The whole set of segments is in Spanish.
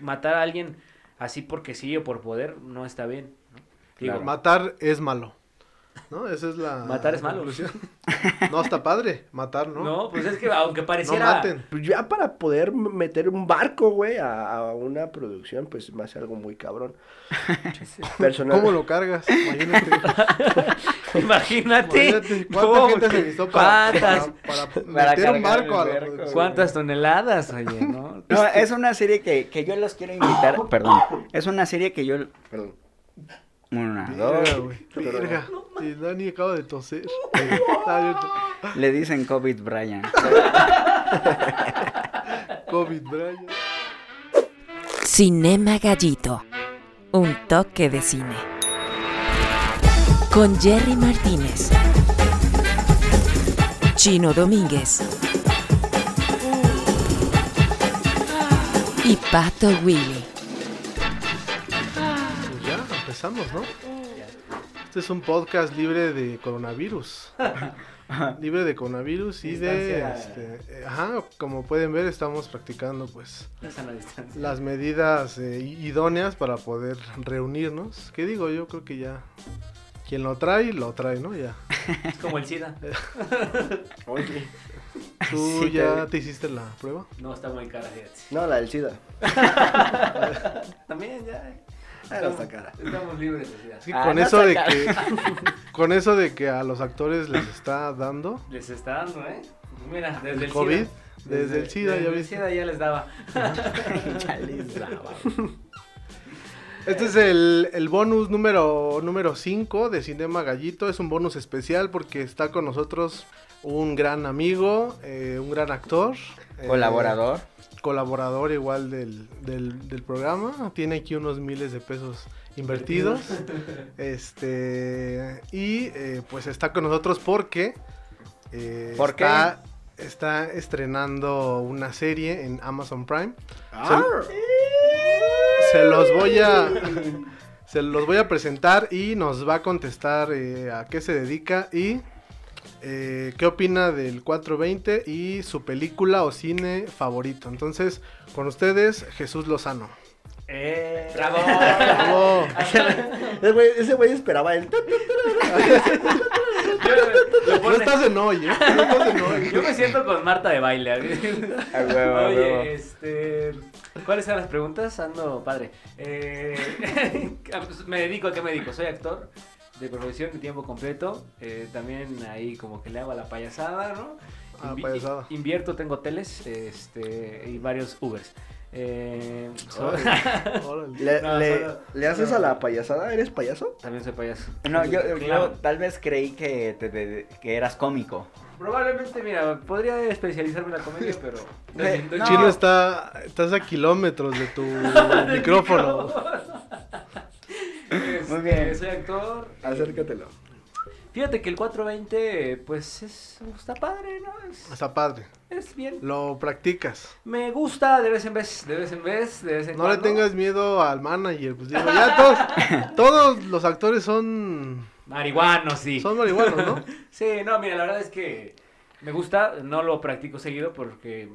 matar a alguien así porque sí o por poder no está bien. ¿no? Digo, Claro. Matar es malo. ¿No? Esa es la Matar es malo. conclusión. No, está padre. Matar, ¿no? ¿no? pues es que aunque No pareciera... maten. Pues ya para poder meter un barco, güey, a, a una producción, pues me hace algo muy cabrón. Personal. ¿Cómo lo cargas? Imagínate. Imagínate. Imagínate cuánta ¿Cómo? gente se necesitó para, para, para Para meter un barco a la barco, producción? ¿Cuántas toneladas, oye, no? No, es una serie que, que yo los quiero invitar. Perdón. Es una serie que yo. Perdón. Una, dos. güey. Verga. Y Dani acaba de toser. Abierto. Le dicen COVID Brian. COVID, Brian. Cinema Gallito. Un toque de cine. Con Jerry Martínez. Chino Domínguez. Y Pato Willy. Pues ya, empezamos, ¿no? Este es un podcast libre de coronavirus. libre de coronavirus y de... Este, eh, ajá, como pueden ver, estamos practicando pues las medidas eh, idóneas para poder reunirnos. ¿Qué digo? Yo creo que ya... Quien lo trae, lo trae, ¿no? Ya. Es como el SIDA. Oye. ¿Tú Sí, ya te- te hiciste la prueba? No, está muy cara, fíjate. No, la del SIDA. También ya. Ah, no está cara. Estamos libres de SIDA. Es que Ah, con no eso de que... con eso de que a los actores les está dando... Les está dando, ¿eh? Mira, desde el COVID, SIDA. desde el SIDA, desde ya el viste. SIDA ya les daba. Ya les daba. Este es el, el bonus número número 5 de Cinema Gallito. Es un bonus especial porque está con nosotros un gran amigo, eh, un gran actor. eh, Colaborador. colaborador igual del, del, del programa. Tiene aquí unos miles de pesos invertidos. este Y eh, pues está con nosotros porque... eh, ¿Por está, está estrenando una serie en Amazon Prime. Ah, Se los voy a. Se los voy a presentar y nos va a contestar eh, a qué se dedica y eh, qué opina del 420 y su película o cine favorito. Entonces, con ustedes, Jesús Lozano. ¡Eh! ¡Bravo! Bravo. Ese güey, ese güey esperaba el... Lo No estás en hoy, ¿eh? No estás en hoy. Yo me siento con Marta de baile. A huevo. Oye, este. ¿Cuáles eran las preguntas? Ando padre. Eh, pues, me dedico a qué me dedico. Soy actor de profesión de tiempo completo. Eh, también ahí como que le hago a la payasada, ¿no? A la Invi- payasada. Invierto, tengo hoteles este, y varios Ubers. Eh, so-. ¿Le, No, le- solo- ¿le haces no. a la payasada? ¿Eres payaso? también soy payaso. No, yo, yo Claro. tal vez creí que, te- te- que eras cómico. Probablemente, mira, podría especializarme en la comedia, pero. El No. chino está. Estás a kilómetros de tu micrófono. Este, Muy bien. Soy actor. Acércatelo. Fíjate que el 420, pues es, está padre, ¿no? Es, Está padre. es bien. Lo practicas. Me gusta de vez en vez, de vez en vez, de vez en No le tengas miedo al manager. Pues digo, ya todos, todos los actores son. Marihuanos, sí. Son marihuanos, ¿no? Sí, no, mira, la verdad es que me gusta, no lo practico seguido porque,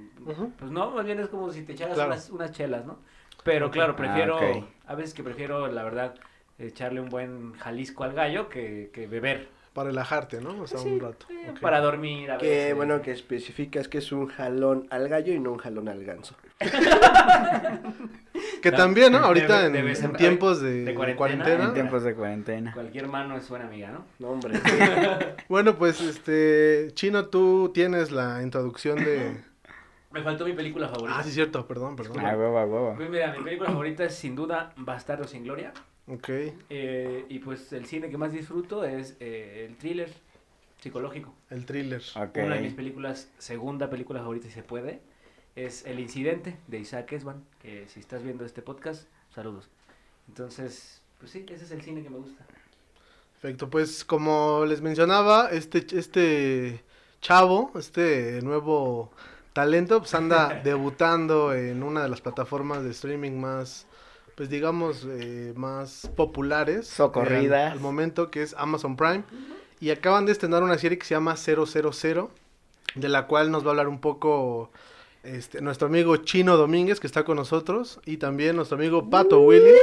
pues no, más bien es como si te echaras Claro. unas, unas chelas, ¿no? Pero claro, Ah, prefiero, a veces que prefiero, la verdad, echarle un buen Jalisco al gallo que, que beber. Para relajarte, ¿no? O sea, Sí, un rato. eh. Para dormir a Que veces. bueno que especificas que es un jalón al gallo y no un jalón al ganso. Que No, también, ¿no? Ahorita en, vez en- en tiempos de, de cuarentena. cuarentena. En tiempos de cuarentena. Cualquier mano es buena amiga, ¿no? No, hombre. Bueno, pues, este, Chino, tú tienes la introducción de... Me faltó mi película favorita. Ah, sí, cierto, perdón, perdón. A huevo, a huevo. Pues mira, mi película favorita es sin duda Bastardo sin Gloria. Ok, Eh, y pues el cine que más disfruto es eh, el thriller psicológico. el thriller. Ok. Una de mis películas, segunda película favorita si se puede, es El Incidente de Isaac Esban, que si estás viendo este podcast, saludos. Entonces, pues sí, ese es el cine que me gusta. Perfecto, pues como les mencionaba, este, este chavo, este nuevo talento, pues anda debutando en una de las plataformas de streaming más, pues digamos, eh, más populares. Socorridas. eh, al, al momento, que es Amazon Prime. Y acaban de estrenar una serie que se llama 000, de la cual nos va a hablar un poco este, nuestro amigo Chino Domínguez, que está con nosotros, y también nuestro amigo Pato Willy.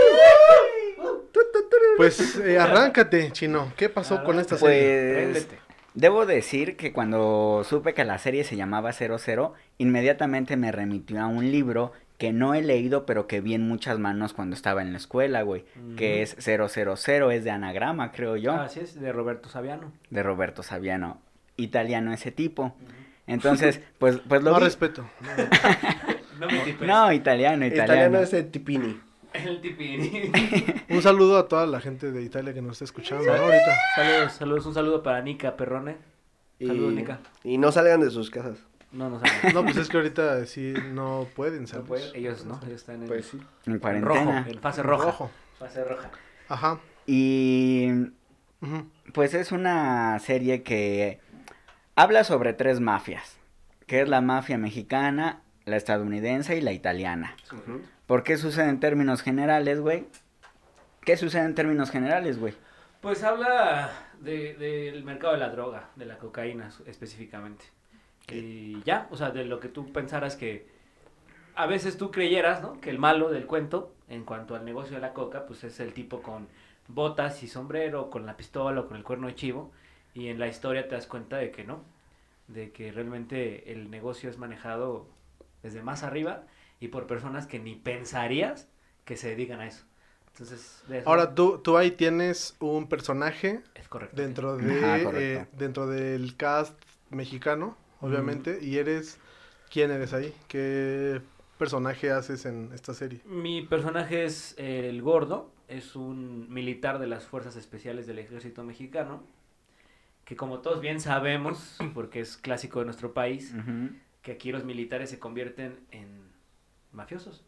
Pues eh, arráncate, Chino. ¿Qué pasó con esta serie? Pues debo decir que cuando supe que la serie se llamaba 00, inmediatamente me remitió a un libro que no he leído, pero que vi en muchas manos cuando estaba en la escuela, güey, que es 000, es de anagrama, creo yo, Así es, de Roberto Saviano. de Roberto Saviano, italiano ese tipo. Entonces, pues, pues lo No vi. respeto. No me tipes. No, italiano, italiano. Italiano es el tipini. El tipini. Un saludo a toda la gente de Italia que nos está escuchando ¿no? ahorita. saludos, saludos. Un saludo para Nica Perrone. Y, Saludos, Nica. y no salgan de sus casas. No, no saben. No, pues es que ahorita sí no pueden, No ¿sabes? Ellos no, ellos están en, Pues sí. En en cuarentena. rojo, en fase roja. Rojo. Fase roja. Ajá. Y pues es una serie que habla sobre tres mafias, que es la mafia mexicana, la estadounidense y la italiana. ¿Por qué sucede en términos generales, güey? ¿Qué sucede en términos generales, güey? Pues habla de- del mercado de la droga, de la cocaína específicamente. Y ya, o sea, de lo que tú pensaras que a veces tú creyeras, ¿no? Que el malo del cuento, en cuanto al negocio de la coca, pues es el tipo con botas y sombrero, con la pistola o con el cuerno de chivo. Y en la historia te das cuenta de que no, de que realmente el negocio es manejado desde más arriba y por personas que ni pensarías que se dedican a eso. Entonces, de eso Ahora tú, tú ahí tienes un personaje es correcto. dentro Ajá, de correcto. eh, dentro del cast mexicano, obviamente, y eres quién eres ahí, qué personaje haces en esta serie. Mi personaje es eh, el gordo, es un militar de las fuerzas especiales del ejército mexicano, que como todos bien sabemos, porque es clásico de nuestro país, que aquí los militares se convierten en mafiosos.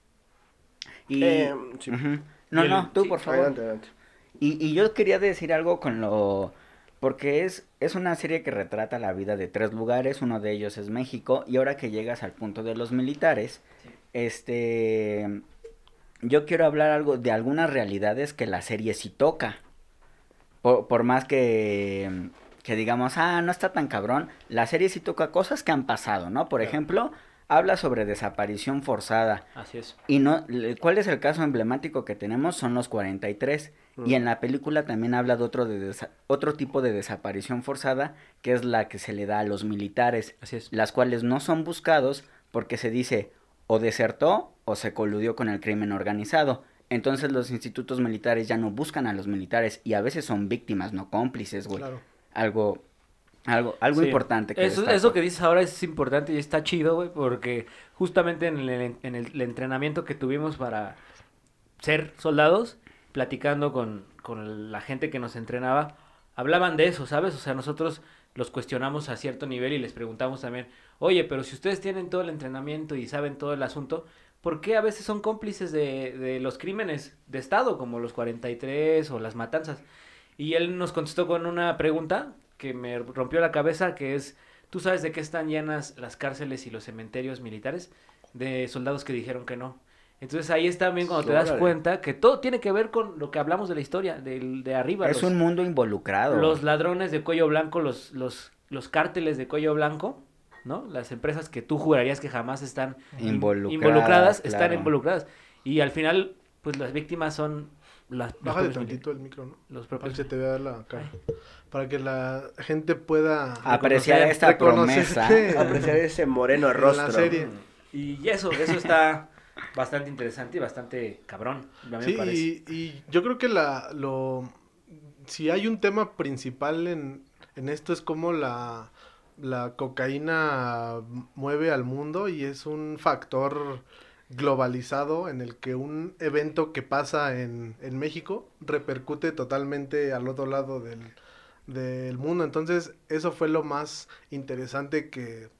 Y... Eh, sí. No, Y el- no, tú sí, por favor. Adelante, adelante. Y, y yo quería decir algo con lo... Porque es, es una serie que retrata la vida de tres lugares, uno de ellos es México, y ahora que llegas al punto de los militares, Sí. este... Yo quiero hablar algo de algunas realidades que la serie sí toca. Por, por más que, que digamos, ah, no está tan cabrón, la serie sí toca cosas que han pasado, ¿no? Por Claro. ejemplo, habla sobre desaparición forzada. Así es. Y no, ¿cuál es el caso emblemático que tenemos? Son los 43. Y en la película también habla de otro, de otro tipo de desaparición forzada, que es la que se le da a los militares, Así es. las cuales no son buscados porque se dice o desertó o se coludió con el crimen organizado. Entonces los institutos militares ya no buscan a los militares y a veces son víctimas, no cómplices, güey. Claro. Algo, algo, algo Sí. importante que Eso, eso que dices ahora es importante y está chido, güey, porque justamente en el, en el entrenamiento que tuvimos para ser soldados, platicando con, con la gente que nos entrenaba, hablaban de eso, ¿sabes? O sea, nosotros los cuestionamos a cierto nivel y les preguntamos también, oye, pero si ustedes tienen todo el entrenamiento y saben todo el asunto, ¿por qué a veces son cómplices de, de los crímenes de Estado, como los 43 o las matanzas? Y él nos contestó con una pregunta que me rompió la cabeza, que es, ¿tú sabes de qué están llenas las cárceles y los cementerios militares? De soldados que dijeron que no. Entonces ahí está también cuando te das cuenta que todo tiene que ver con lo que hablamos de la historia, del de arriba. es los- un mundo involucrado. los ladrones de cuello blanco, los, los, los cárteles de cuello blanco, ¿no? Las empresas que tú jurarías que jamás están in- Involucradas, están involucradas. Y al final, pues las víctimas son las Bájale tantito el micro, ¿no? Los Para propios que se te vea la cara. Para que la gente pueda Apreciar esta promesa. Apreciar ese moreno en rostro. la serie. Y eso, eso está bastante interesante y bastante cabrón, a mí Sí, me parece. y, y yo creo que la, lo, si hay un tema principal en, en esto es cómo la, la cocaína mueve al mundo y es un factor globalizado en el que un evento que pasa en, en México repercute totalmente al otro lado del, del mundo. Entonces, eso fue lo más interesante que,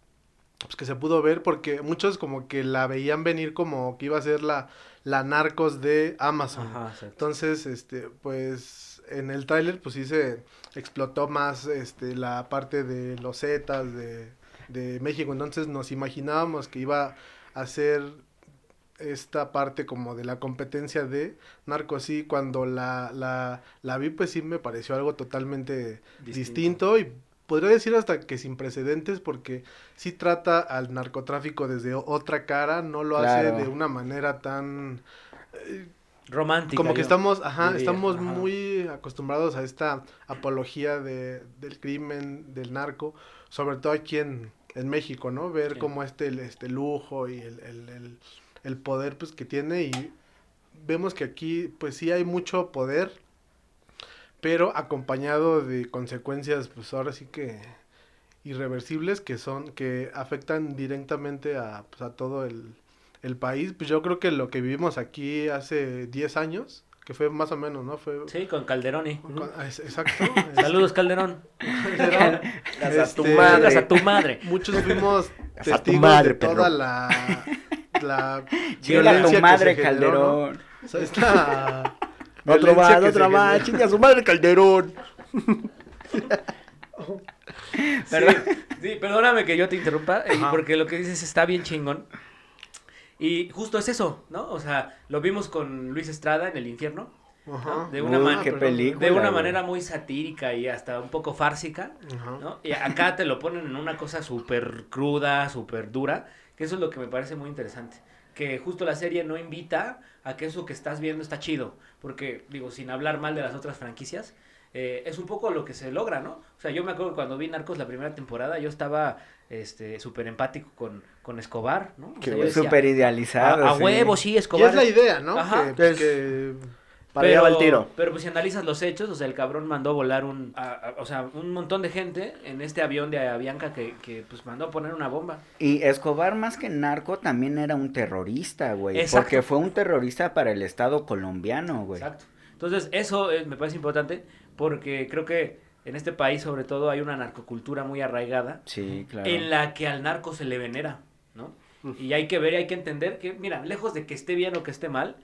pues, que se pudo ver porque muchos como que la veían venir como que iba a ser la, la narcos de Amazon. Ajá. Entonces, este, pues en el tráiler pues sí se explotó más este la parte de los Zetas de, de México. Entonces nos imaginábamos que iba a ser esta parte como de la competencia de Narcos sí cuando la, la, la vi pues sí me pareció algo totalmente Distinto. distinto y podría decir hasta que sin precedentes, porque sí trata al narcotráfico desde otra cara, no lo Claro. hace de una manera tan... eh, Romántica. como que yo estamos, ajá, diría, estamos ajá. muy acostumbrados a esta apología de, del crimen, del narco, sobre todo aquí en, en México, ¿no? Ver Sí. cómo este, el- este lujo y el, el, el- el poder pues que tiene y vemos que aquí pues sí hay mucho poder, pero acompañado de consecuencias pues ahora sí que irreversibles que son, que afectan directamente a, pues, a todo el, el país. Pues yo creo que lo que vivimos aquí hace 10 años, que fue más o menos, ¿no? Fue... Sí, con Calderoni. con- ah, exacto. Saludos, Calderón. Calderón. A tu Este, madre. A tu madre. Muchos fuimos testigos madre, de toda perro. la, la violencia tu que madre, se generó, ¿no? Calderón. O sea, esta Otro violencia más, que se más. generó. Chinga su madre, Calderón. Sí, sí, perdóname que yo te interrumpa, eh, porque lo que dices está bien chingón. Y justo es eso, ¿no? O sea, lo vimos con Luis Estrada en El Infierno, Ajá. De una man- qué perdón. película. de una güey. manera muy satírica y hasta un poco fársica, Ajá. ¿no? Y acá te lo ponen en una cosa súper cruda, súper dura, que eso es lo que me parece muy interesante. Que justo la serie no invita a que eso que estás viendo está chido, porque, digo, sin hablar mal de las otras franquicias, eh, es un poco lo que se logra, ¿no? O sea, yo me acuerdo que cuando vi Narcos la primera temporada, yo estaba este súper empático con, con Escobar, ¿no? O decía, Súper a, idealizado. a sí. huevo, sí, Y Escobar. es la idea, ¿no? Ajá. Que, Es- que- Para allá va el tiro. Pero pues si analizas los hechos, o sea, el cabrón mandó volar un, a- a- o sea, un montón de gente en este avión de Avianca que, que pues mandó a poner una bomba. Y Escobar, más que narco, también era un terrorista, güey. Exacto. Porque fue un terrorista para el Estado colombiano, güey. Exacto. Entonces, eso eh, me parece importante porque creo que en este país, sobre todo, hay una narcocultura muy arraigada Sí, claro. en la que al narco se le venera, ¿no? Y hay que ver y hay que entender que, mira, lejos de que esté bien o que esté mal,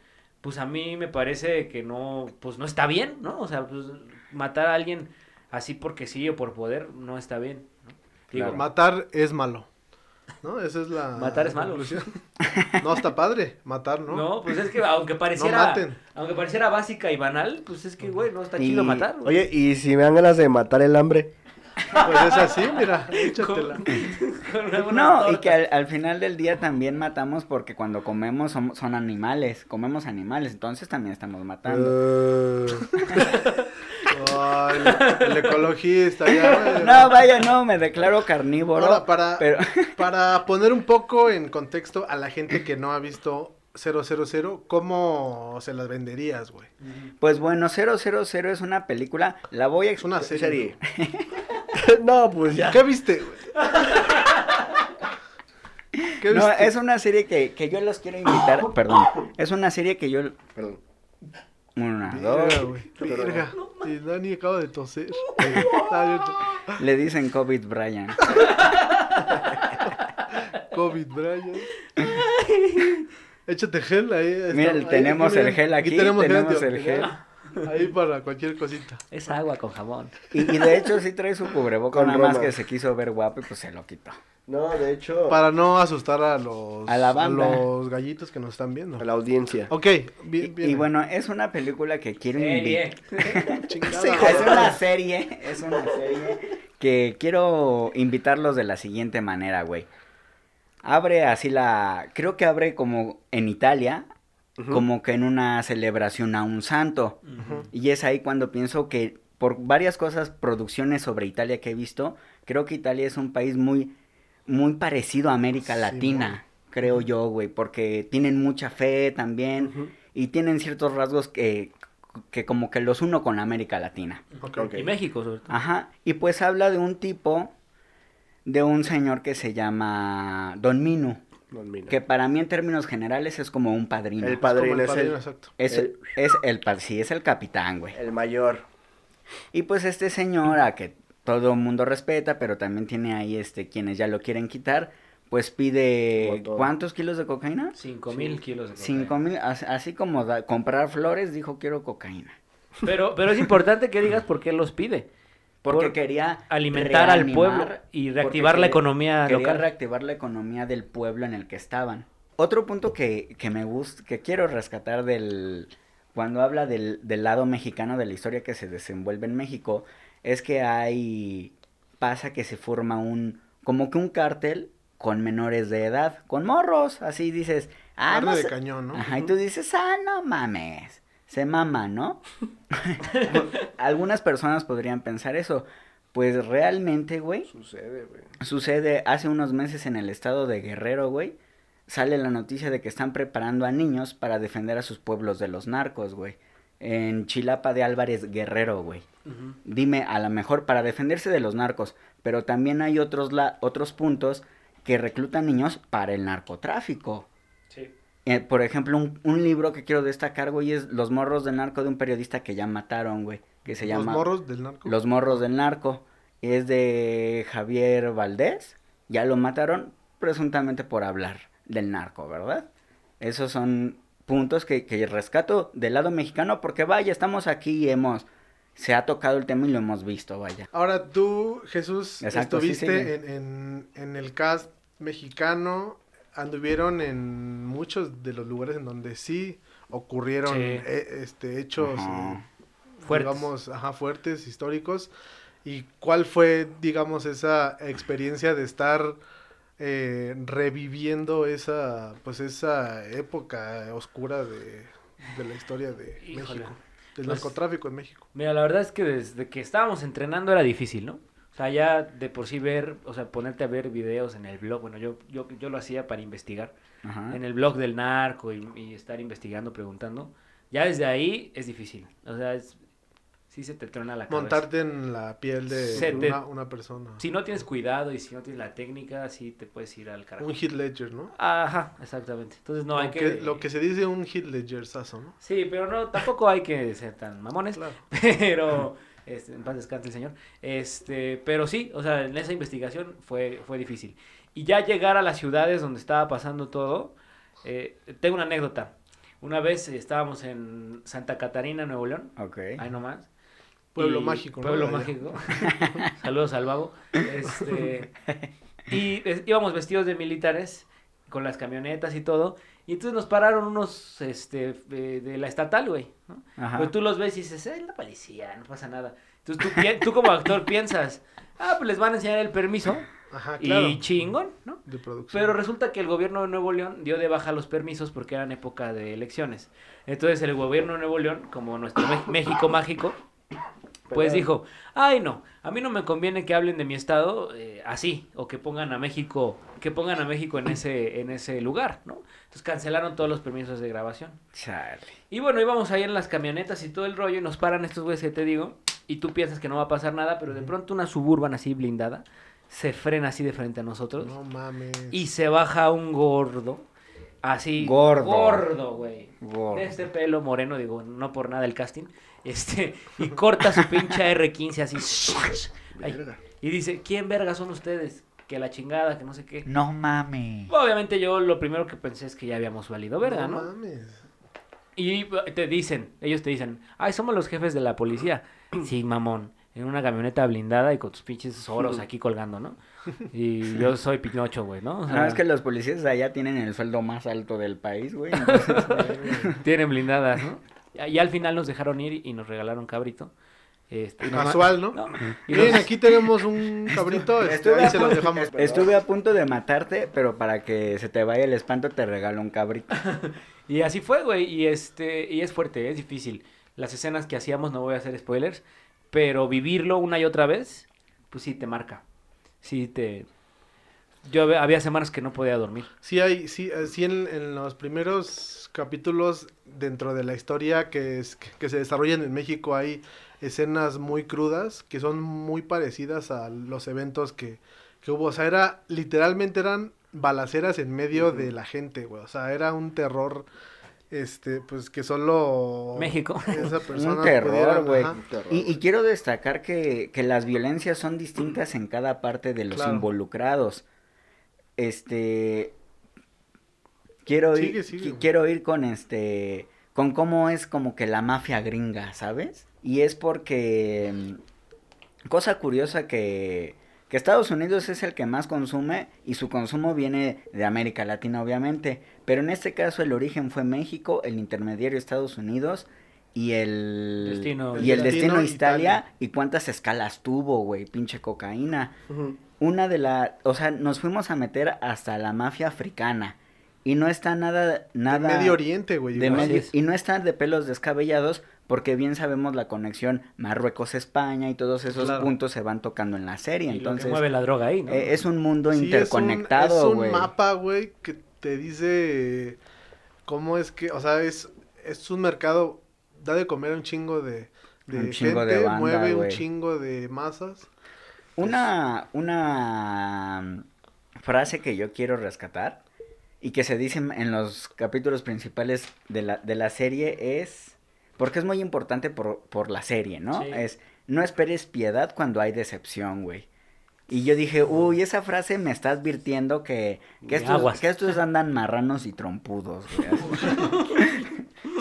pues a mí me parece que no, pues no está bien, ¿no? O sea, pues matar a alguien así porque sí o por poder no está bien, ¿no? Digo, Claro. matar es malo. ¿No? Esa es la Matar es malo. conclusión. No, está padre. Matar, ¿no? ¿no? pues es que aunque pareciera, maten. aunque pareciera básica y banal, pues es que, güey, no está Y- chido matar. güey. Oye, y si me dan ganas de matar el hambre. Pues es así, mira. Échatela. Con No, y que al, al final del día también matamos porque cuando comemos son, son animales, comemos animales, entonces también estamos matando. Eh, el, el ecologista, ya. güey. No, vaya, no, me declaro carnívoro. Ahora, para, pero para poner un poco en contexto a la gente que no ha visto 000, ¿cómo se las venderías, güey? pues bueno, 000 es una película, la voy a Es una serie. no, pues ya. ¿Qué viste, güey? ¿Qué No, viste? es una serie que, que yo los quiero invitar, perdón, es una serie que yo Perdón. una, Verga, dos, güey. Verga. Y Dani acaba de toser. Bien. le dicen COVID Brian. COVID, Brian. Échate gel ahí. Mira, ahí, tenemos el gel aquí, tenemos gel tenemos el antibacterial. Ahí para cualquier cosita. Es agua con jabón. Y, y de hecho sí trae su cubrebocas, Con nada más que se quiso ver guapo y pues se lo quitó. No, de hecho, Para no asustar a los, A la banda. los gallitos que nos están viendo. a la audiencia. Ok, Y, bien, bien. y bueno, es una película que quiero invitar. Es una serie, es una serie que quiero invitarlos de la siguiente manera, güey. Abre así la, creo que abre como en Italia, Como que en una celebración a un santo. Y es ahí cuando pienso que por varias cosas, producciones sobre Italia que he visto, creo que Italia es un país muy, muy parecido a América Sí, Latina, creo yo, güey, porque tienen mucha fe también y tienen ciertos rasgos que, que como que los uno con América Latina. Y México, sobre todo. Ajá, y pues habla de un tipo, de un señor que se llama Don Minu. Que para mí en términos generales es como un padrino. El Es como padrino es padrino, el, exacto. Es, el- es el, sí, es el capitán, güey. el mayor. Y pues este señor, a que todo el mundo respeta, pero también tiene ahí este quienes ya lo quieren quitar, pues pide. ¿cuántos kilos de cocaína? Cinco mil kilos de Cinco cocaína. mil, as- así como da- comprar flores, dijo quiero cocaína. Pero, pero es importante que digas por qué los pide. Porque Por quería alimentar al pueblo y reactivar la economía quería local. reactivar la economía del pueblo en el que estaban. Otro punto que, que me gusta, que quiero rescatar del cuando habla del, del lado mexicano de la historia que se desenvuelve en México, es que hay pasa que se forma un, como que un cártel con menores de edad, con morros, así dices, ah, no de cañón, ¿no? Ajá, y tú dices, ah, no mames, se mama, ¿no? Algunas personas podrían pensar eso, pues realmente, güey, Sucede, güey. sucede hace unos meses en el estado de Guerrero, güey, sale la noticia de que están preparando a niños para defender a sus pueblos de los narcos, güey. En Chilapa de Álvarez Guerrero, güey. Dime, a lo mejor para defenderse de los narcos, pero también hay otros, la- otros puntos que reclutan niños para el narcotráfico. Eh, por ejemplo, un, un libro que quiero destacar, güey, es Los morros del narco de un periodista que ya mataron, güey, que se Los llama morros del narco. Los morros del narco. Es de Javier Valdés. Ya lo mataron presuntamente por hablar del narco, ¿verdad? Esos son puntos que, que rescato del lado mexicano porque vaya, estamos aquí y hemos... Se ha tocado el tema y lo hemos visto, vaya. Ahora tú, Jesús, Exacto, sí, estuviste sí. en, en- en el cast mexicano, anduvieron en muchos de los lugares en donde sí ocurrieron Sí. eh, este hechos, Ajá. eh, Fuertes. digamos, ajá, fuertes, históricos. ¿Y cuál fue, digamos, esa experiencia de estar eh, reviviendo esa, pues esa época oscura de, de la historia de Híjole. México, del Pues- narcotráfico en México? Mira, la verdad es que desde que estábamos entrenando era difícil, ¿no? O sea, ya de por sí ver, o sea, ponerte a ver videos en el blog, bueno, yo, yo, yo lo hacía para investigar, Ajá. en el blog del narco y, y estar investigando, preguntando, ya desde ahí es difícil, o sea, es, sí se te truena la cabeza. Montarte en la piel de te- una, una persona. Si no tienes cuidado y si no tienes la técnica, sí te puedes ir al carajo. Un hit ledger, ¿no? Ajá, exactamente. Entonces no hay que... que, lo que se dice un hit ledger sazo, ¿no? Sí, pero no, tampoco hay que ser tan mamones. Claro. Pero, este, en paz descanse el señor. Este, pero sí, o sea, en esa investigación fue, fue difícil. Y ya llegar a las ciudades donde estaba pasando todo, eh, tengo una anécdota. Una vez estábamos en Santa Catarina, Nuevo León, Ok. ahí nomás. Pueblo y- mágico, ¿no? Pueblo mágico. Saludos al babo. Este, y íbamos vestidos de militares con las camionetas y todo. Y entonces nos pararon unos este, de, de la estatal, güey. ¿no? Ajá. Pues tú los ves y dices, es la policía, no pasa nada. Entonces tú, tú como actor piensas, ah, pues les van a enseñar el permiso Ajá, claro. y chingón, ¿no? De producción. Pero resulta que el gobierno de Nuevo León dio de baja los permisos porque eran época de elecciones. Entonces el gobierno de Nuevo León, como nuestro México mágico, pues dijo, ay no, a mí no me conviene que hablen de mi estado eh, así, o que pongan a México, que pongan a México en ese, en ese lugar, ¿no? Entonces cancelaron todos los permisos de grabación. Chale. Y bueno, íbamos ahí en las camionetas y todo el rollo y nos paran estos güeyes que te digo y tú piensas que no va a pasar nada, pero de pronto una suburban así blindada se frena así de frente a nosotros No mames. y se baja un gordo, así Gordo. gordo, güey. Gordo. De este pelo moreno, digo, no por nada el casting, este, y corta su pinche R15 así. ay, y dice, ¿quién verga son ustedes? Que la chingada, que no sé qué. No mames. Obviamente yo lo primero que pensé es que ya habíamos valido verga, ¿no? mames. Y te dicen, ellos te dicen, ay, somos los jefes de la policía. Sí, mamón, en una camioneta blindada y con tus pinches oros aquí colgando, ¿no? Y yo soy Pinocho, güey, ¿no? O No, es que los policías de allá tienen el sueldo más alto del país, güey. entonces- tienen blindadas, ¿no? Y, y al final nos dejaron ir y nos regalaron cabrito. Este, Casual, ¿no? Y Miren, nos- aquí tenemos un cabrito. este, Estuve ahí a se los dejamos. Estuve a punto de matarte, pero para que se te vaya el espanto te regalo un cabrito. Y así fue, güey, y este, y es fuerte, es difícil. Las escenas que hacíamos, no voy a hacer spoilers, pero vivirlo una y otra vez, pues sí te marca. Sí te... Yo hab- había semanas que no podía dormir. Sí, hay, sí, eh, sí en, en los primeros capítulos dentro de la historia que, es, que, que se desarrollan en México hay escenas muy crudas que son muy parecidas a los eventos que, que hubo. O sea, era, literalmente eran balaceras en medio de la gente, güey. O sea, era un terror, este, pues que solo... México. Esa persona Un terror, güey. Y, y quiero destacar que, que las violencias son distintas en cada parte de los Claro. involucrados. Este. Quiero ir, Sigue, sigue. qui- quiero ir con este. Con cómo es como que la mafia gringa, ¿sabes? Y es porque. mm, Cosa curiosa que. Que Estados Unidos es el que más consume y su consumo viene de América Latina, obviamente. Pero en este caso el origen fue México, el intermediario Estados Unidos y el Destino- y el Destino destino Italia, Italia. y cuántas escalas tuvo, güey, pinche cocaína. Una de la, o sea, nos fuimos a meter hasta la mafia africana y no está nada nada Medio Oriente, güey. de medio- y no está de pelos descabellados porque bien sabemos la conexión Marruecos-España y todos esos Claro. puntos se van tocando en la serie, Y lo que entonces mueve la droga ahí, ¿no? eh, es un mundo Sí, es un- interconectado, güey. Es un, mapa, güey, que te dice cómo es que, o sea, es, es un mercado, da de comer a un chingo de, de Un chingo gente, de banda, mueve un chingo de masas. Una, una mm, frase que yo quiero rescatar y que se dice en los capítulos principales de la, de la serie es, porque es muy importante por, por la serie, ¿no? Sí. Es, no esperes piedad cuando hay decepción, güey. Y yo dije, uy, esa frase me está advirtiendo que, que, estos, que estos andan marranos y trompudos.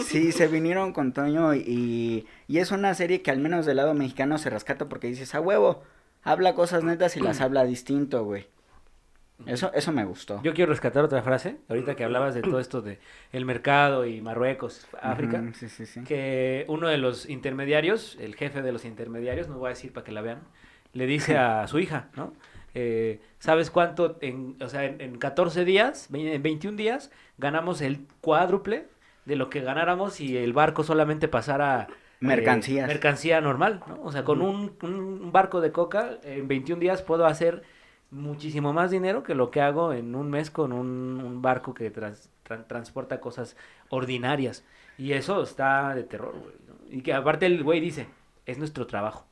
Sí, se vinieron con Toño y, y es una serie que al menos del lado mexicano se rescata porque dices, a huevo, habla cosas netas y las habla distinto, güey. Eso, eso me gustó. Yo quiero rescatar otra frase, ahorita que hablabas de todo esto de el mercado y Marruecos, África, Ujú, sí, sí, sí. que uno de los intermediarios, el jefe de los intermediarios, no voy a decir para que la vean, le dice a su hija, ¿no? Eh, ¿Sabes cuánto? En, o sea, en, en 14 días, en 21 días, ganamos el cuádruple de lo que ganáramos si el barco solamente pasara... eh, Mercancías. mercancía normal, ¿no? O sea, con un, un barco de coca, en 21 días puedo hacer muchísimo más dinero que lo que hago en un mes con un, un barco que trans- tran- transporta cosas ordinarias. Y eso está de terror, güey. ¿no? Y que aparte el güey dice, es nuestro trabajo.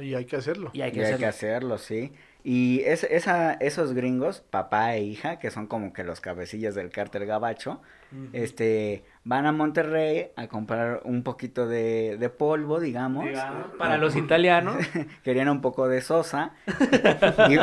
Y hay que hacerlo. Y hay Y que hay hacerlo. que hacerlo, sí. Y es, esa, esos gringos, papá e hija, que son como que los cabecillas del cártel gabacho, este, van a Monterrey a comprar un poquito de, de polvo, digamos. Digamos, Para los italianos, Querían un poco de sosa. y-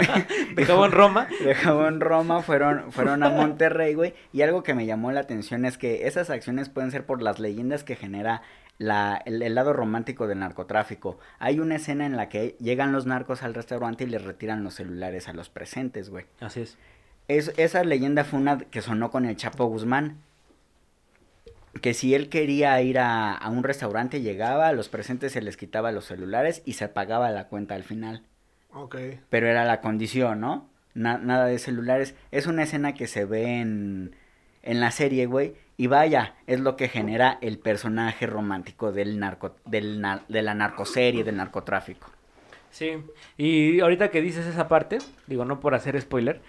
de jabón Roma. de jabón Roma fueron, fueron a Monterrey, güey. Y algo que me llamó la atención es que esas acciones pueden ser por las leyendas que genera la, el, el lado romántico del narcotráfico. Hay una escena en la que llegan los narcos al restaurante y les retiran los celulares a los presentes, güey. Así es. Es, esa leyenda fue una que sonó con el Chapo Guzmán. Que si él quería ir a, a un restaurante, llegaba, a los presentes se les quitaba los celulares y se pagaba la cuenta al final Ok. pero era la condición, ¿no? Na- nada de celulares. Es una escena que se ve en, en la serie, güey. Y vaya, es lo que genera el personaje romántico del narco, del de la narcoserie, del narcotráfico. Sí, y ahorita que dices esa parte, digo, no por hacer spoiler,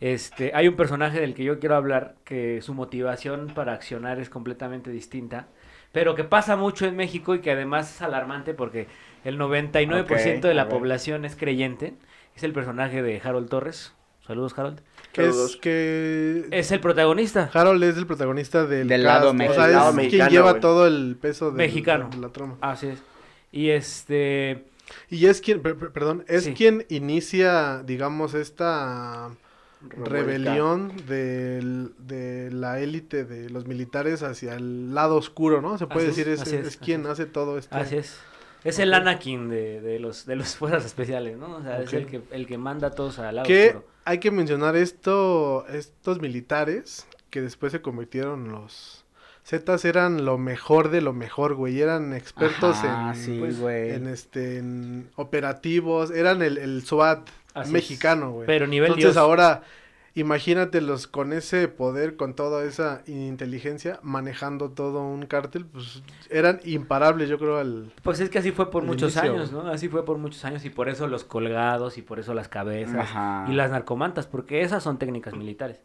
este, hay un personaje del que yo quiero hablar que su motivación para accionar es completamente distinta, pero que pasa mucho en México y que además es alarmante porque el 99% Ok, de la población es creyente, es el personaje de Harold Torres. Saludos, Harold. Que es que Es el protagonista. Harold es el protagonista del, Del lado O mexicano. sea, Lado es quien mexicano, lleva todo el peso del- Mexicano. de la trama. Así es. Y este... Y es quien, per- per- perdón, es Sí. quien inicia, digamos, esta rebelión de la élite de los militares hacia el lado oscuro, ¿no? Se puede Así decir, es, así es, es quien hace todo esto. Así es. Es el Anakin de, de los de los fuerzas especiales, ¿no? O sea, es el que, el que manda a todos al lado Que oscuro. Hay que mencionar esto, estos militares que después se convirtieron en los Zetas eran lo mejor de lo mejor, güey. Eran expertos Ajá, en, sí, pues, güey. en este en operativos, eran el, el SWAT Así es. mexicano, güey. Pero nivel Entonces Dios. ahora imagínatelos con ese poder, con toda esa inteligencia, manejando todo un cártel, pues eran imparables, yo creo, al... Pues es que así fue por muchos inicio. años, ¿no? Así fue por muchos años y por eso los colgados y por eso las cabezas Ajá. y las narcomantas, porque esas son técnicas militares,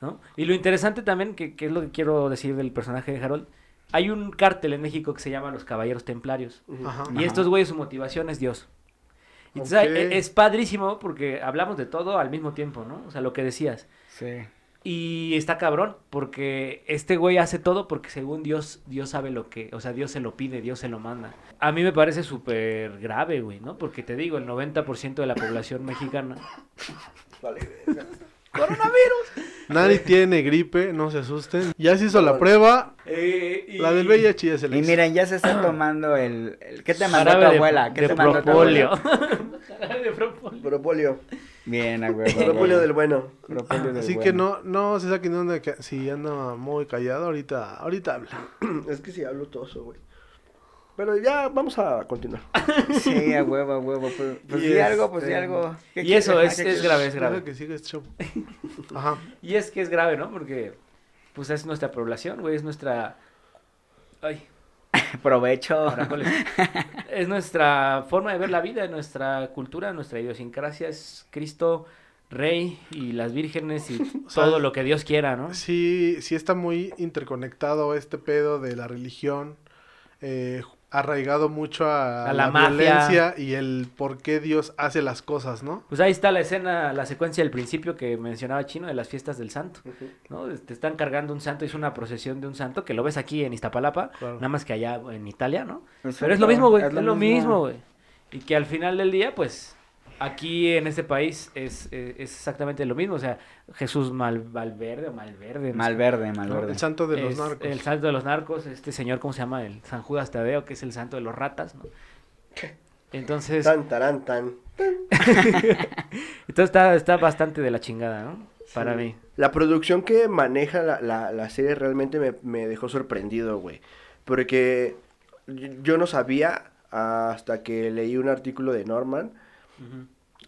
¿no? Y lo interesante también, que, que es lo que quiero decir del personaje de Harold, hay un cártel en México que se llama los Caballeros Templarios. Ajá. Y estos güeyes, su motivación es Dios. Entonces, Ok. e- es padrísimo porque hablamos de todo al mismo tiempo, ¿no? O sea, lo que decías. Sí. Y está cabrón, porque este güey hace todo porque según Dios, Dios sabe lo que, o sea, Dios se lo pide, Dios se lo manda. A mí me parece súper grave, güey, ¿no? Porque te digo, el 90% de la población mexicana... Vale, verga. Nadie tiene gripe, no se asusten. Ya se hizo la prueba, Eh, la del VIH ya se le Y hizo. miren, ya se está tomando el... el- ¿Qué te mandó tu de- abuela? ¿Qué de te mandó tu abuela? Jarabe de propóleo. Propolis. Bien, a huevo. a Propóleo huevo. del bueno. Propóleo del Así que no, no se saquen de onda que si anda muy callado, ahorita, ahorita habla. Es que sí hablo toso, güey. Pero ya vamos a continuar. Sí, a huevo, a huevo. Pues, pues algo, pues di este- algo. ¿Qué Y eso es, ¿qué es grave, es grave. que siga este show. Ajá. Y es que es grave, ¿no? Porque, pues es nuestra población, güey, es nuestra... Ay, Provecho. es nuestra forma de ver la vida, nuestra cultura, nuestra idiosincrasia, es Cristo, Rey y las vírgenes y sea, todo lo que Dios quiera, ¿no? Sí, sí está muy interconectado este pedo de la religión, eh, arraigado mucho a, A la, la mafia. violencia y el por qué Dios hace las cosas, ¿no? Pues ahí está la escena, la secuencia del principio que mencionaba Chino de las fiestas del santo, ¿no? Te están cargando un santo, es una procesión de un santo, que lo ves aquí en Iztapalapa, Claro. nada más que allá en Italia, ¿no? Exacto, Pero es lo mismo, güey, es es lo mismo, güey. Y que al final del día, pues, aquí en este país es, eh, es exactamente lo mismo, o sea, Jesús Mal, Valverde o Malverde. no. Malverde, malverde. El santo de los Es narcos. El santo de los narcos, este señor, ¿cómo se llama? El San Judas Tadeo, que es el santo de los ratas, ¿no? Entonces, Tan, tarán, tan. entonces está, está bastante de la chingada, ¿no? Para Sí. mí. La producción que maneja la, la, la serie realmente me, me dejó sorprendido, güey. Porque yo yo no sabía hasta que leí un artículo de Norman,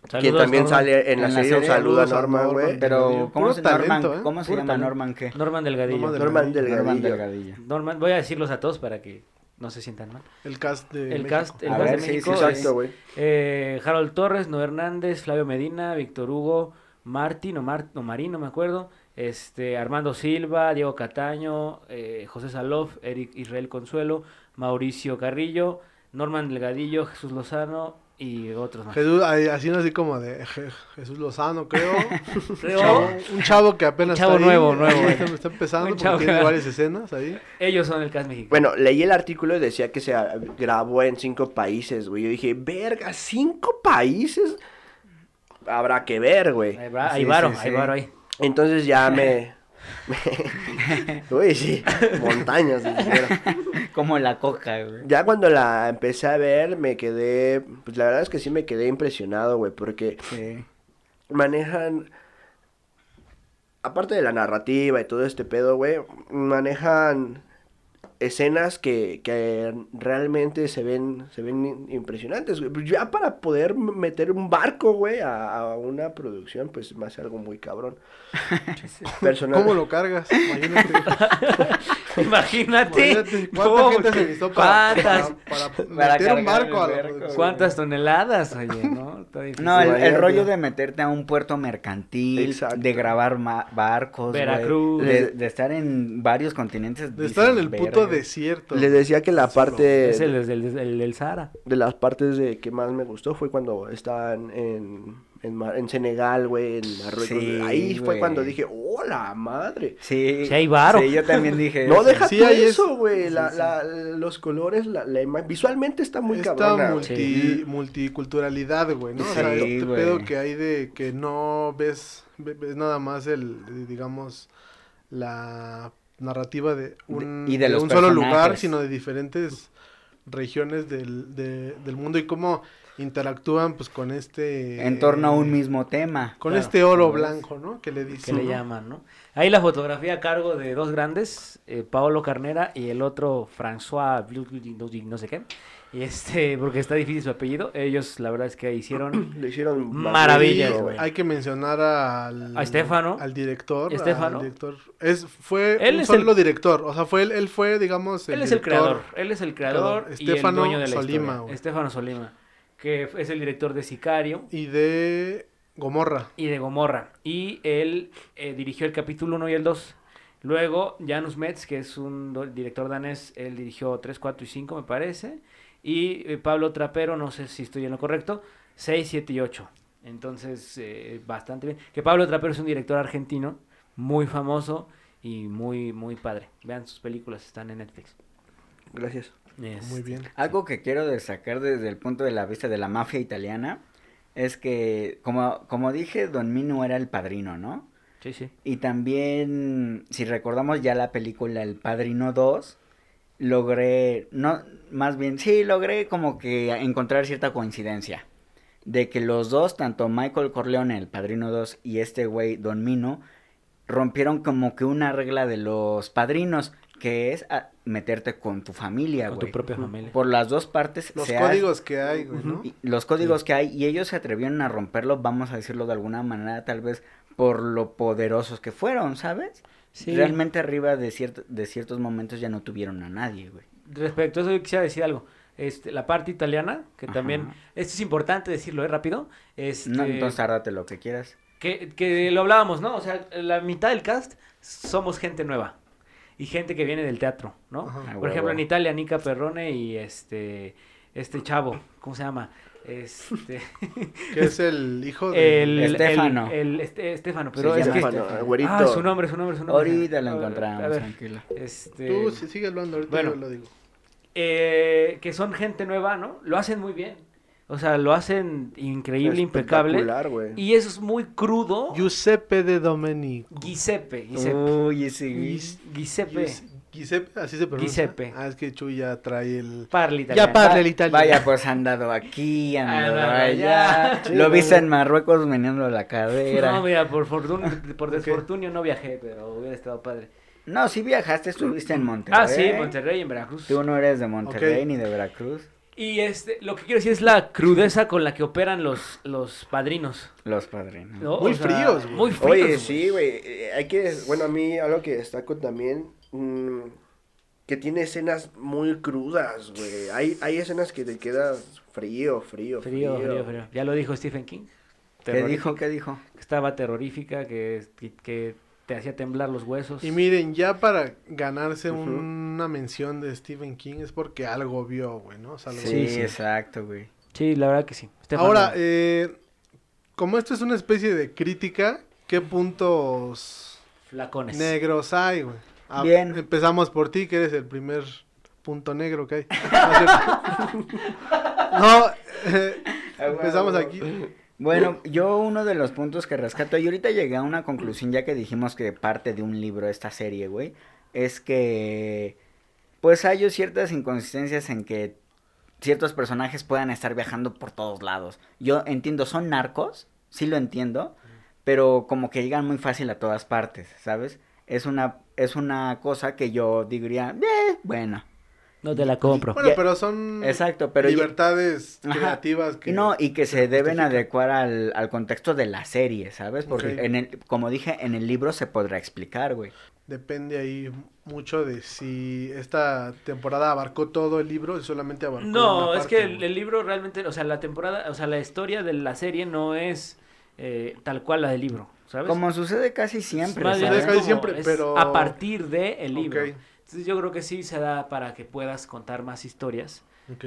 Saludos, también Norman. sale en la En la serie, un serie, saludo a Norman, güey. Pero, ¿cómo se, talento, Norman, ¿eh? ¿cómo se llama talento. Norman qué? Norman Delgadillo. Norman Norman Delgadillo. Norman Delgadillo. Delgadillo. Norman, voy a decirlos a todos para que no se sientan mal. El cast de El México. cast, el A cast ver, de sí, México sí, es, Exacto, güey. eh, Harold Torres, Noé Hernández, Flavio Medina, Víctor Hugo, Martín o, Mar, o Marín, no me acuerdo, este, Armando Silva, Diego Cataño, eh, José Salof, Eric Israel Consuelo, Mauricio Carrillo, Norman Delgadillo, Jesús Lozano y otros más. Jesús, así así como de Je- Jesús Lozano, creo. Creo- Chavo- un chavo que apenas Un chavo está ahí, nuevo, nuevo, Está, está empezando Un porque chavo tiene que- varias escenas ahí. Ellos son el cast mexicano. Bueno, leí el artículo y decía que se grabó en cinco países, güey. Yo dije, verga, ¿cinco países? Habrá que ver, güey. Ahí va, Sí, varo, sí, ahí sí. varo ahí. Entonces ya me... Uy, sí, montañas. Como la coca, güey. Ya cuando la empecé a ver, me quedé... Pues la verdad es que sí me quedé impresionado, güey, porque Sí. manejan... Aparte de la narrativa y todo este pedo, güey, manejan escenas que, que realmente se ven, se ven impresionantes. Ya para poder meter un barco, güey, a, a una producción, pues me hace algo muy cabrón. Personal- ¿Cómo lo cargas? Imagínate. Imagínate. Imagínate cuánta gente se necesitó para, ¿Cuántas? para, para Para meter un barco a la barco, producción. ¿Cuántas toneladas, oye, no? Está difícil. No, el, rollo de meterte a un puerto mercantil, Exacto. de grabar barcos, Veracruz. de, de estar en varios continentes. De estar en el puto "Verga". desierto. Les decía que la Sí, parte Es el, el, el, Sahara. de las partes de que más me gustó fue cuando estaban en, en, en Senegal, güey, en Marruecos. Sí, Ahí fue cuando dije, ¡oh, la madre! Sí, Sí, hay varo. Sí, yo también dije No, deja Sí, es- eso, güey. sí, la, los colores, la, la ima- visualmente está muy Esta cabrona. multi, multiculturalidad, güey, ¿no? o sea, Sí, este güey. pedo que hay de que no ves, ve- ves nada más el, digamos, la narrativa de un, y de los un solo lugar, sino de diferentes regiones del, de- del mundo y cómo interactúan pues con este... En torno a un mismo tema. Con Claro. este oro blanco, ¿no? Que le que dicen. le ¿no? llaman, ¿no? Ahí la fotografía a cargo de dos grandes, eh, Paolo Carnera y el otro François no sé qué. Y este, porque está difícil su apellido. Ellos, la verdad es que hicieron Le hicieron Maravillas, güey. Hay que mencionar al... A Estefano. Al director. Estefano. al director. Es, fue Él un es solo el- director. O sea, fue él, él fue, digamos, Él es el creador, él es el creador Claro, y el Estefano dueño de la Solima, historia. güey. Estefano Solima, que es el director de Sicario Y de Gomorra. y de Gomorra. Y él eh, dirigió el capítulo 1 y el 2. Luego, Janus Metz, que es un director danés, él dirigió 3, 4 y 5, me parece. Y eh, Pablo Trapero, no sé si estoy en lo correcto, 6, 7 y 8. Entonces, eh, bastante bien. Que Pablo Trapero es un director argentino, muy famoso y muy, muy padre. Vean sus películas, están en Netflix. Gracias. Muy bien. Algo que quiero destacar desde el punto de la vista de la mafia italiana es que, como, como dije, Don Mino era el padrino, ¿no? Sí, sí. Y también, si recordamos ya la película El Padrino 2, logré, no, más bien, sí, logré como que encontrar cierta coincidencia. de que los dos, tanto Michael Corleone, el Padrino 2, y este güey, Don Mino, rompieron como que una regla de los padrinos, que es ah, meterte con tu familia, Con güey. tu propia familia. Por las dos partes Los ha- códigos que hay, güey, ¿no? y los códigos que hay y ellos se atrevieron a romperlo, vamos a decirlo de alguna manera, tal vez por lo poderosos que fueron, ¿sabes? Sí. Realmente arriba de, cierto, de ciertos momentos ya no tuvieron a nadie, güey. Respecto a eso, yo quisiera decir algo. Este, la parte italiana, que Ajá. también, esto es importante decirlo, ¿eh? Rápido. Este, No, entonces tárdate lo que quieras. que, que lo hablábamos, ¿no? O sea, la mitad del cast somos gente nueva. Y gente que viene del teatro, ¿no? Ajá. Ah, Por huevo. ejemplo, en Italia, Nica Perrone y este, este chavo, ¿cómo se llama? Este, Que es el hijo de... el, Estefano. El, el este- Estefano, pero es que... Güerito. Ah, su nombre, su nombre, su nombre. Ahorita lo encontramos, a ver, tranquilo. este... Tú sí, sigue hablando, ahorita Bueno. yo lo digo. eh, que son gente nueva, ¿no? Lo hacen muy bien. O sea, lo hacen increíble, impecable. Güey. Y eso es muy crudo. Giuseppe de Domenico. Giuseppe, Giuseppe. Uy, ese. Gis- Giuseppe. Gius- Giuseppe, así se pronuncia. Giuseppe. Ah, es que Chuy ya trae el... Parla italiano. Ya parla el italiano. Vaya, pues han dado aquí, han dado Andado allá. allá. Sí, Lo viste en Marruecos meneando la cadera. No, mira, por, fortuna, por desfortunio no viajé, pero hubiera estado padre. No, si viajaste, estuviste en Monterrey. Ah, sí, Monterrey, en Veracruz. Tú no eres de Monterrey ni de Veracruz. Y este, lo que quiero decir es la crudeza con la que operan los, los padrinos. Los padrinos. ¿no? Muy O sea, fríos, güey. Muy fríos. Oye, sí, güey. eh, Hay que, bueno, a mí algo que destaco también, mm, que tiene escenas muy crudas, güey. Hay, hay escenas que te quedas frío, frío, Frío, frío, frío. Ya lo dijo Stephen King. ¿Qué dijo? ¿Qué dijo? Que estaba terrorífica, que, que, que te hacía temblar los huesos. Y miren, ya para ganarse Ujú. Una mención de Stephen King es porque algo vio, güey, ¿no? O sea, algo Sí, Sí, sí. exacto, güey. Sí, la verdad que sí. Estefano, Ahora, eh, como esto es una especie de crítica, ¿qué puntos flacones. negros hay, güey? Ah, Bien. Empezamos por ti, que eres el primer punto negro que hay. No, eh, empezamos aquí. Bueno, yo uno de los puntos que rescato, y ahorita llegué a una conclusión ya que dijimos que parte de un libro esta serie, güey, es que pues hay ciertas inconsistencias en que ciertos personajes puedan estar viajando por todos lados. Yo entiendo, son narcos, sí lo entiendo, pero como que llegan muy fácil a todas partes, ¿sabes? Es una, es una cosa que yo diría, eh, bueno. No te la compro. Bueno, pero son Exacto, pero libertades creativas que... No, y que se se deben adecuar al, al contexto de la serie, ¿sabes? Porque en el, como dije, en el libro se podrá explicar, güey. Depende ahí mucho de si esta temporada abarcó todo el libro y solamente abarcó No, una es parte, que el, libro realmente, o sea, la temporada, o sea, la historia de la serie no es eh, tal cual la del libro, ¿sabes? Como sucede casi siempre, Más Sucede ¿sabes? casi siempre, pero- a partir de el libro. Ok. Entonces yo creo que sí se da para que puedas contar más historias Ok.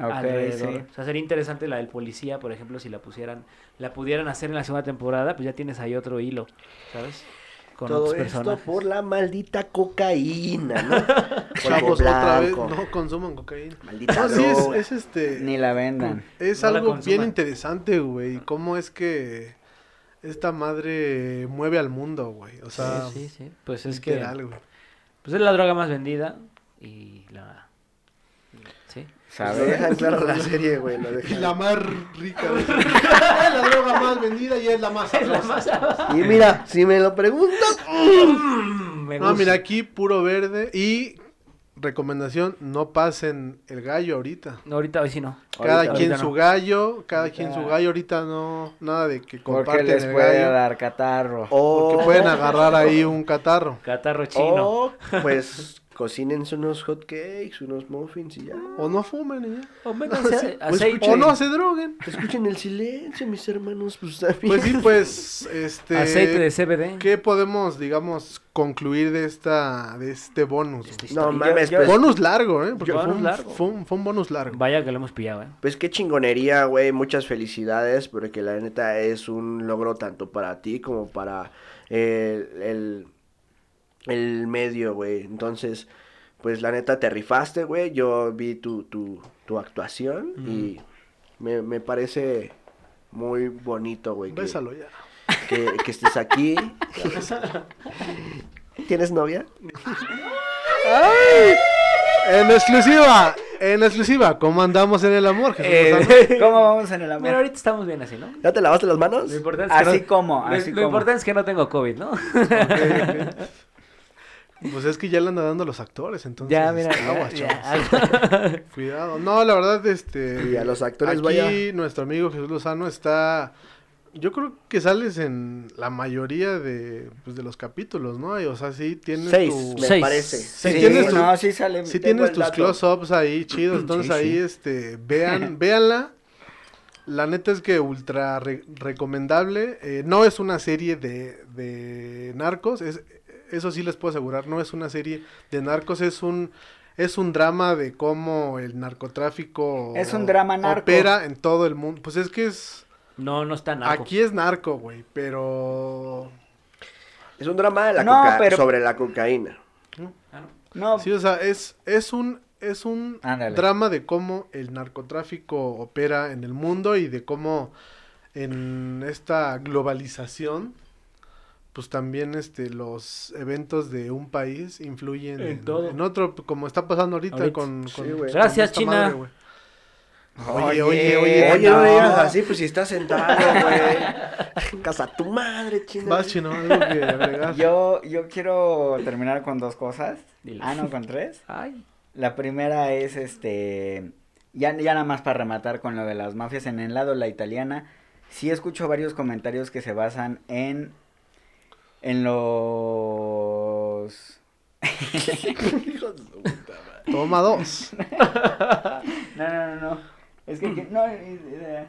Ok, alrededor. sí. O sea, sería interesante la del policía, por ejemplo, si la pusieran, la pudieran hacer en la segunda temporada, pues ya tienes ahí otro hilo, ¿sabes? Con Todo otros esto por la maldita cocaína, ¿no? Chavos, otra vez, no consuman cocaína. Maldita No, sí, es, droga. es este... Ni la vendan. Es No algo bien interesante, güey. ¿Cómo es que esta madre mueve al mundo, güey? O sea, sí, sí, sí. Pues es que güey. pues es la droga más vendida y la sí. Pues lo ¿Sabes? dejan claro la serie, güey. Lo Y dejan. la más rica. güey. la droga más vendida y es la más sabrosa. Y mira, si me lo preguntas, Mm, me No, gusta. mira, aquí puro verde. Y recomendación, no pasen el gallo ahorita. No, ahorita hoy sí no. Cada Ahorita- quien ahorita su no. gallo, cada quien su gallo. Ahorita no, nada de que Porque comparten les el puede gallo. dar catarro. o... Porque pueden agarrar ahí un catarro. Catarro chino. O, pues, cocínense unos hot cakes, unos muffins y ya. O no fumen y ya. O Pues, aceite. o no se droguen. Escuchen el silencio, mis hermanos, pues. Pues sí, pues, este... Aceite de CBD. ¿Qué podemos, digamos, concluir de esta, de este bonus? Este? No mames, yo- pues, bonus largo, ¿eh? Porque Bonus fue, un, largo. Fue, un, fue un bonus largo. Vaya que lo hemos pillado, eh. pues qué chingonería, güey. Muchas felicidades, porque la neta es un logro tanto para ti como para eh, el, el medio, güey. Entonces, pues la neta te rifaste, güey. Yo vi tu, tu, tu actuación y me, me parece muy bonito, güey. que- Bésalo ya. que, que estés aquí. ¿Tienes novia? En exclusiva, En exclusiva, ¿cómo andamos en el amor, Jesús Eh? ¿Cómo vamos en el amor? Mira, ahorita estamos bien así, ¿no? ¿Ya te lavaste las manos? Lo importante es que Así no- como, lo- así lo como. importante es que no tengo COVID, ¿no? Pues es que ya le andan dando los actores, entonces. ya, mira. este, ya, aguas, ya. chavos. Cuidado. No, la verdad, este. Y a los actores aquí vaya- nuestro amigo Jesús Lozano está. Yo creo que sales en la mayoría de, pues, de los capítulos, ¿no? Y, o sea, sí tienes Seis, tu. me Seis. parece. Sí, Sí, tienes tu- no, sí sale. Sí tienes tus close-ups ahí chidos, entonces Sí, ahí, este, vean, véanla. La neta es que ultra re- recomendable. Eh, no es una serie de, de narcos, es, eso sí les puedo asegurar, no es una serie de narcos, es un es un drama de cómo el narcotráfico Es un drama narco. opera en todo el mundo. Pues es que es No, no está narco. aquí es narco, güey, pero Es un drama de la No, coca- pero- sobre la cocaína. No. No, Sí, o sea, es, es un, es un Ándale. drama de cómo el narcotráfico opera en el mundo y de cómo en esta globalización, pues también este los eventos de un país influyen En en, todo. en otro, como está pasando ahorita, Ahorita. con, Sí, con- con Gracias, China. madre, güey. Oye, Oye, oye, oye, Oye, no, no. le digas así, pues si estás sentado, güey. Casa tu madre, china. Vas, chino, algo que agregar. yo, yo quiero terminar con dos cosas. Dile. Ah, no, con tres. Ay. La primera es este. Ya, ya nada más para rematar con lo de las mafias en el lado, la italiana. Sí escucho varios comentarios que se basan en. En los. Hijos de su puta madre. Toma dos. No, no, no, no. Es que. que- no, eh,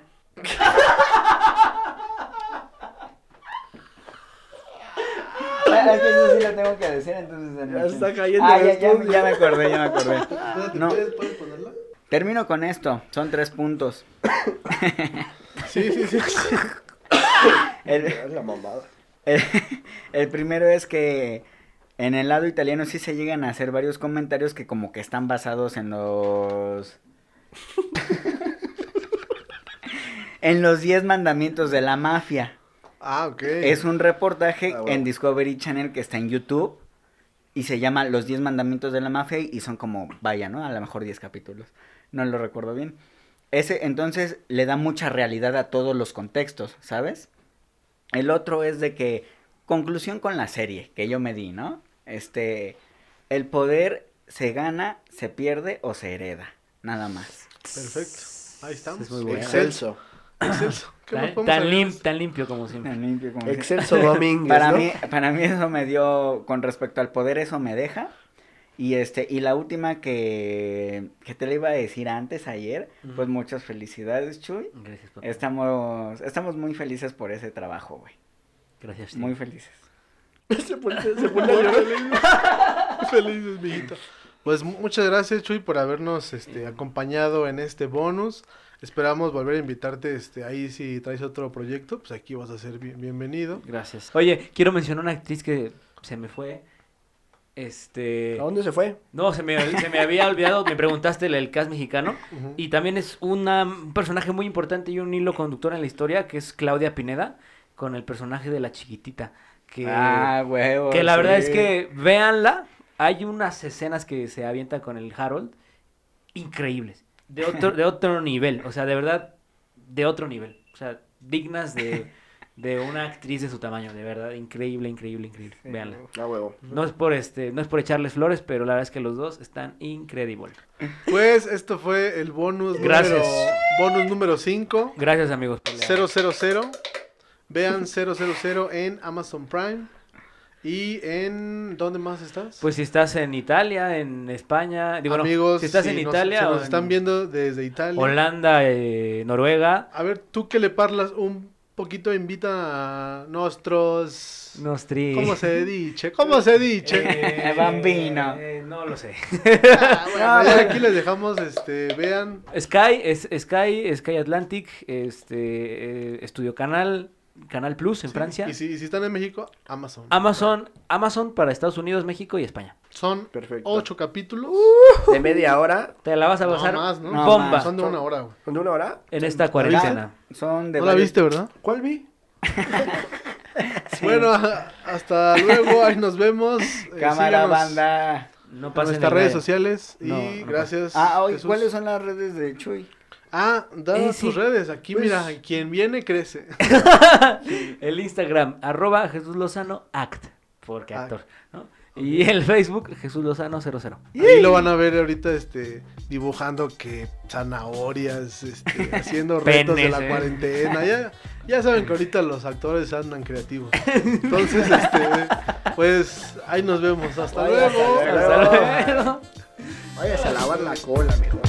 Ah, es que eso sí lo tengo que decir, entonces. Ya está cayendo Ah, ya, ya, ya me acordé, ya me acordé. No. ¿Puedes, puedes ponerla? Termino con esto. Son tres puntos. Sí, sí, sí. El, Es la mamada. El, el primero es que en el lado italiano sí se llegan a hacer varios comentarios que como que están basados en los... en los 10 mandamientos de la mafia. Ah, ok. Es un reportaje Ah, bueno. en Discovery Channel que está en YouTube y se llama Los 10 mandamientos de la mafia y son como, vaya, ¿no? A lo mejor 10 capítulos. No lo recuerdo bien. Ese entonces le da mucha realidad a todos los contextos, ¿sabes? El otro es de que conclusión con la serie que yo me di, ¿no? Este el poder se gana, se pierde o se hereda, nada más. Perfecto. Ahí estamos. Es muy bueno. Excelso. Excelso. ¿Qué más Tan, lim- tan limpio como siempre. Tan limpio como- Excelso Domínguez, para ¿no? mí para mí eso me dio con respecto al poder eso me deja y este y la última que que te le iba a decir antes ayer pues muchas felicidades Chuy Gracias, papá. estamos estamos muy felices por ese trabajo güey Gracias. tío. muy felices Se pone, se pone. Felices, mijito. Pues mu- muchas gracias, Chuy, por habernos este, acompañado en este bonus. Esperamos volver a invitarte este, ahí si traes otro proyecto, pues aquí vas a ser bien- bienvenido. Gracias. Oye, quiero mencionar una actriz que se me fue. Este. ¿A dónde se fue? No, se me, se me había olvidado. Me preguntaste el, el cast mexicano. Y también es una- un personaje muy importante y un hilo conductor en la historia, que es Claudia Pineda, con el personaje de la chiquitita. Que, ah huevo que la verdad es que, véanla, hay unas escenas que se avientan con el Harold increíbles. De otro, de otro nivel, o sea, de verdad, de otro nivel. O sea, dignas de, de una actriz de su tamaño, de verdad, increíble, increíble, increíble. Sí, huevo. Huevo. No es por este, no es por echarles flores, pero la verdad es que los dos están increíbles. Pues esto fue el bonus Gracias. número bonus número 5, Gracias amigos. por la- 000. Vean 000 en Amazon Prime. ¿Y en dónde más estás? Pues si estás en Italia, en España, digo, no, Amigos, si estás si en nos- Italia o nos en están viendo desde Italia. Holanda, eh, Noruega, A ver, tú que le parlas un poquito invita a nuestros... Nostri. ¿Cómo se dice? ¿Cómo se dice? Eh, Bambino. eh, no lo sé. Ah, bueno, ya aquí les dejamos, este, vean. Sky, es Sky, Sky Atlantic, este, eh, Estudio Canal, Canal Plus en Sí, Francia. Y si, y si están en México, Amazon. Amazon, Amazon para Estados Unidos, México y España. Son Perfecto. ocho capítulos. De media hora. Te la vas a No pasar más, ¿no? No bomba más. Son de una hora, güey. ¿De una hora? en esta cuarentena. son de ¿No la viste, verdad? ¿Cuál vi? Sí. Bueno, hasta luego. Ahí nos vemos. Eh, cámara banda No en pasen nuestras el redes radio. sociales. Y No, no gracias. Ah, oye, Jesús. ¿cuáles son las redes de Chuy? Ah, da Eh, tus sí. redes. Aquí, Pues- mira, quien viene crece. El Instagram, arroba Jesús Lozano Act, porque Act. actor, ¿no? Y el Facebook, Jesús Lozano 00. Ahí lo van a ver ahorita este dibujando que zanahorias, este, haciendo retos de la eh. cuarentena. Ya, ya saben que ahorita los actores andan creativos. Entonces, este, pues ahí nos vemos. Hasta Vaya, luego. hasta luego. Hasta luego. Váyase a lavar la cola mejor.